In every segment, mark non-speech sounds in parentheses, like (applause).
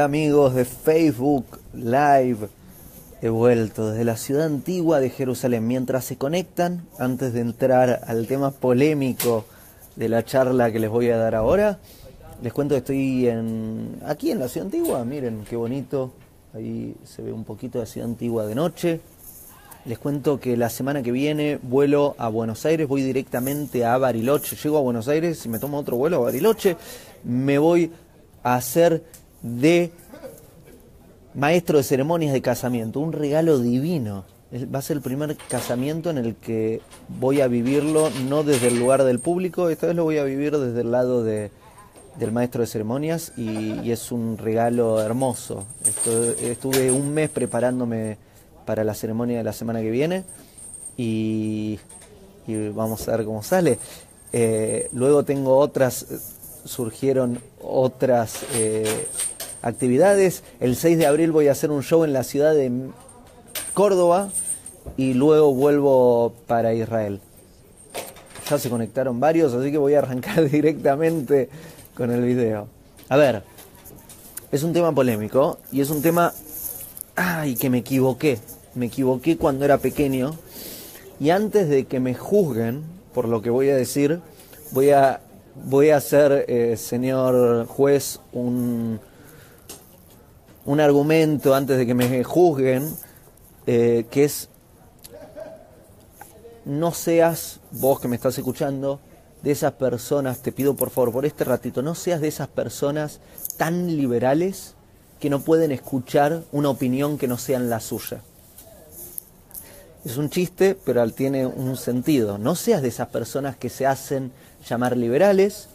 Amigos de Facebook Live. He vuelto desde la ciudad antigua de Jerusalén. Mientras se conectan, antes de entrar al tema polémico de la charla que les voy a dar ahora, les cuento que estoy aquí en la ciudad antigua. Miren qué bonito. Ahí se ve un poquito de ciudad antigua de noche. Les cuento que la semana que viene vuelo a Buenos Aires, voy directamente a Bariloche. Llego a Buenos Aires y me tomo otro vuelo a Bariloche. Me voy a hacer de maestro de ceremonias de casamiento, un regalo divino. Va a ser el primer casamiento en el que voy a vivirlo no desde el lugar del público, esta vez lo voy a vivir desde el lado de, del maestro de ceremonias y, es un regalo hermoso. estuve un mes preparándome para la ceremonia de la semana que viene y, vamos a ver cómo sale. Eh, luego tengo otras surgieron otras eh, actividades. El 6 de abril voy a hacer un show en la ciudad de Córdoba y luego vuelvo para Israel. Ya se conectaron varios, así que voy a arrancar (laughs) directamente con el video. A ver, es un tema polémico y es un tema... ¡Ay, que me equivoqué! Me equivoqué cuando era pequeño y antes de que me juzguen por lo que voy a decir, voy a voy a hacer, eh, señor juez, un, un argumento antes de que me juzguen, eh, que es, no seas, vos que me estás escuchando, de esas personas, te pido por favor, por este ratito, no seas de esas personas tan liberales que no pueden escuchar una opinión que no sea la suya. Es un chiste, pero tiene un sentido. No seas de esas personas que se hacen llamar liberales,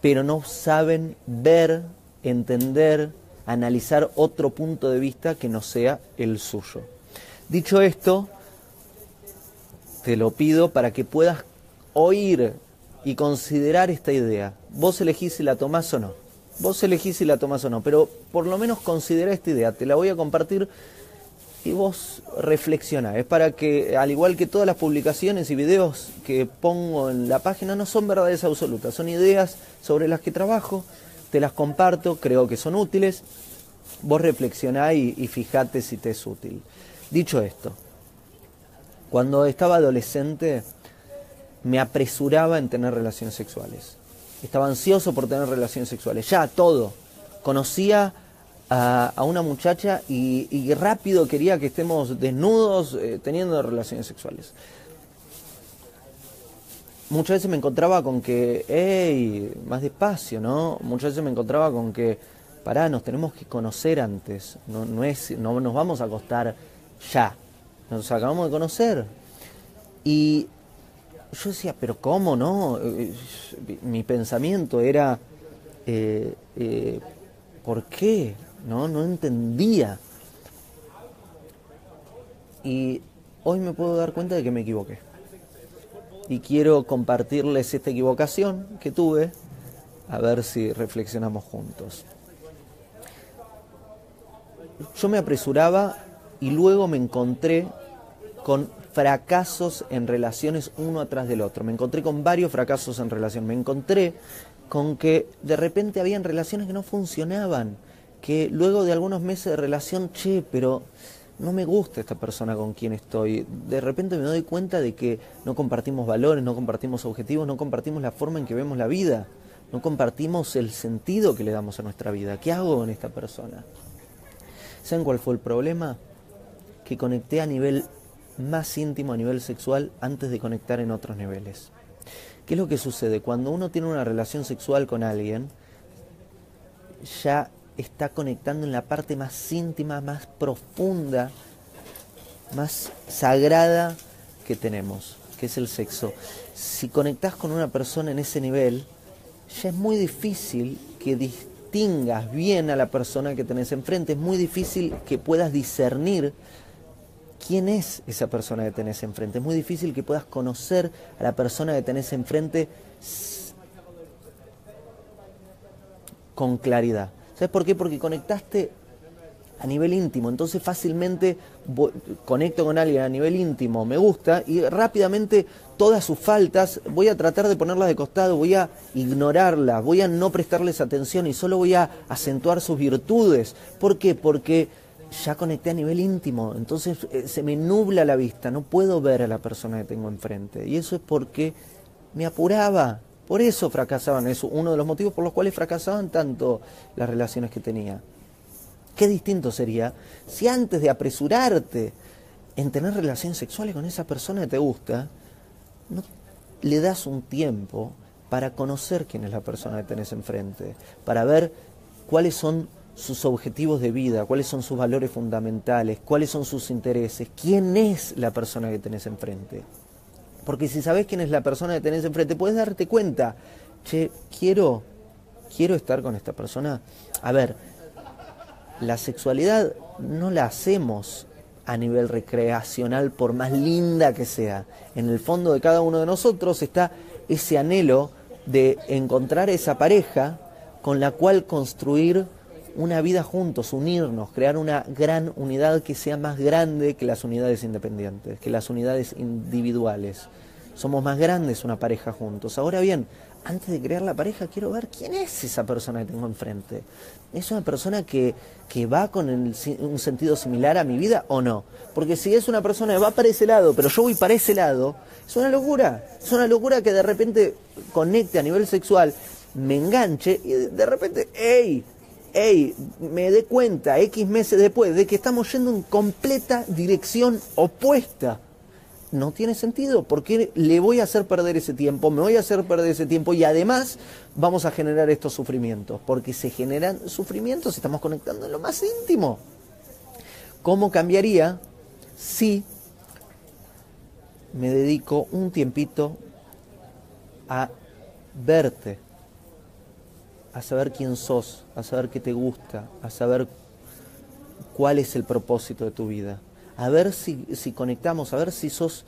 pero no saben ver, entender, analizar otro punto de vista que no sea el suyo. Dicho esto, te lo pido para que puedas oír y considerar esta idea. Vos elegís si la tomás o no. Vos elegís si la tomás o no, pero por lo menos considera esta idea. Te la voy a compartir y vos reflexiona. Es para que, al igual que todas las publicaciones y videos que pongo en la página, no son verdades absolutas, son ideas sobre las que trabajo, te las comparto, creo que son útiles. Vos reflexioná y, y fijate si te es útil. Dicho esto, cuando estaba adolescente me apresuraba en tener relaciones sexuales. Estaba ansioso por tener relaciones sexuales. Ya, todo. Conocía a, una muchacha y, rápido quería que estemos desnudos eh, teniendo relaciones sexuales. Muchas veces me encontraba con que, hey, más despacio, ¿no? Muchas veces me encontraba con que, pará, nos tenemos que conocer antes, no, no, es, no nos vamos a acostar ya, nos acabamos de conocer. Y yo decía, pero ¿cómo no? Eh, eh, mi pensamiento era, ¿por qué? ¿no? No entendía. Y hoy me puedo dar cuenta de que me equivoqué. Y quiero compartirles esta equivocación que tuve, a ver si reflexionamos juntos. Yo me apresuraba y luego me encontré con fracasos en relaciones uno atrás del otro. Me encontré con varios fracasos en relación. Me encontré con que de repente habían relaciones que no funcionaban que luego de algunos meses de relación, che, pero no me gusta esta persona con quien estoy. De repente me doy cuenta de que no compartimos valores, no compartimos objetivos, no compartimos la forma en que vemos la vida, no compartimos el sentido que le damos a nuestra vida. ¿Qué hago con esta persona? ¿Saben cuál fue el problema? Que conecté a nivel más íntimo, a nivel sexual, antes de conectar en otros niveles. ¿Qué es lo que sucede? Cuando uno tiene una relación sexual con alguien, ya está conectando en la parte más íntima, más profunda, más sagrada que tenemos, que es el sexo. Si conectas con una persona en ese nivel, ya es muy difícil que distingas bien a la persona que tenés enfrente, es muy difícil que puedas discernir quién es esa persona que tenés enfrente, es muy difícil que puedas conocer a la persona que tenés enfrente con claridad. ¿Sabes por qué? Porque conectaste a nivel íntimo. Entonces fácilmente conecto con alguien a nivel íntimo, me gusta y rápidamente todas sus faltas voy a tratar de ponerlas de costado, voy a ignorarlas, voy a no prestarles atención y solo voy a acentuar sus virtudes. ¿Por qué? Porque ya conecté a nivel íntimo, entonces eh, se me nubla la vista, no puedo ver a la persona que tengo enfrente. Y eso es porque me apuraba, por eso fracasaban, es uno de los motivos por los cuales fracasaban tanto las relaciones que tenía. Qué distinto sería si antes de apresurarte en tener relaciones sexuales con esa persona que te gusta, no le das un tiempo para conocer quién es la persona que tenés enfrente, para ver cuáles son sus objetivos de vida, cuáles son sus valores fundamentales, cuáles son sus intereses, quién es la persona que tenés enfrente. Porque si sabes quién es la persona que tenés enfrente, puedes darte cuenta, che, quiero, quiero estar con esta persona. A ver, la sexualidad no la hacemos a nivel recreacional por más linda que sea. En el fondo de cada uno de nosotros está ese anhelo de encontrar esa pareja con la cual construir una vida juntos, unirnos, crear una gran unidad que sea más grande que las unidades independientes, que las unidades individuales. Somos más grandes una pareja juntos. Ahora bien, antes de crear la pareja, quiero ver quién es esa persona que tengo enfrente. ¿Es una persona que, que va con un sentido similar a mi vida o no? Porque si es una persona que va para ese lado, pero yo voy para ese lado, es una locura. Es una locura que de repente conecte a nivel sexual, me enganche y de repente, ¡ey! ¡Ey! Me dé cuenta X meses después de que estamos yendo en completa dirección opuesta no tiene sentido, porque le voy a hacer perder ese tiempo, me voy a hacer perder ese tiempo y además vamos a generar estos sufrimientos, porque se generan sufrimientos, estamos conectando en lo más íntimo. ¿Cómo cambiaría si me dedico un tiempito a verte, a saber quién sos, a saber qué te gusta, a saber cuál es el propósito de tu vida? a ver si, si conectamos, a ver si sos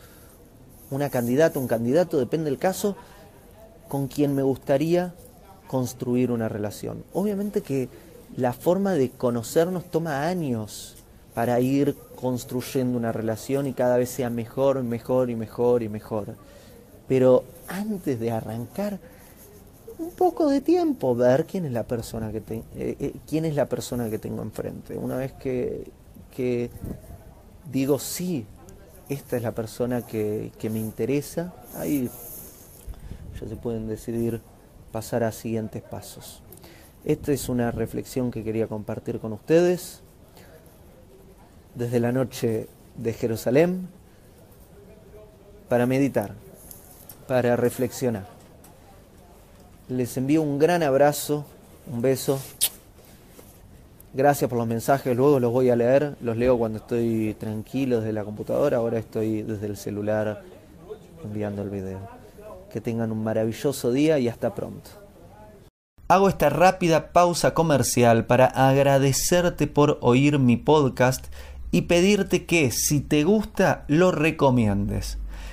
una candidata, un candidato, depende del caso, con quien me gustaría construir una relación. Obviamente que la forma de conocernos toma años para ir construyendo una relación y cada vez sea mejor, mejor y mejor y mejor. Pero antes de arrancar, un poco de tiempo ver quién es la persona que eh, eh, quién es la persona que tengo enfrente. Una vez que, que digo, sí, esta es la persona que, me interesa, ahí ya se pueden decidir pasar a siguientes pasos. Esta es una reflexión que quería compartir con ustedes desde la noche de Jerusalén para meditar, para reflexionar. Les envío un gran abrazo, un beso Gracias por los mensajes, luego los voy a leer, los leo cuando estoy tranquilo desde la computadora, ahora estoy desde el celular enviando el video. Que tengan un maravilloso día y hasta pronto. Hago esta rápida pausa comercial para agradecerte por oír mi podcast y pedirte que si te gusta lo recomiendes.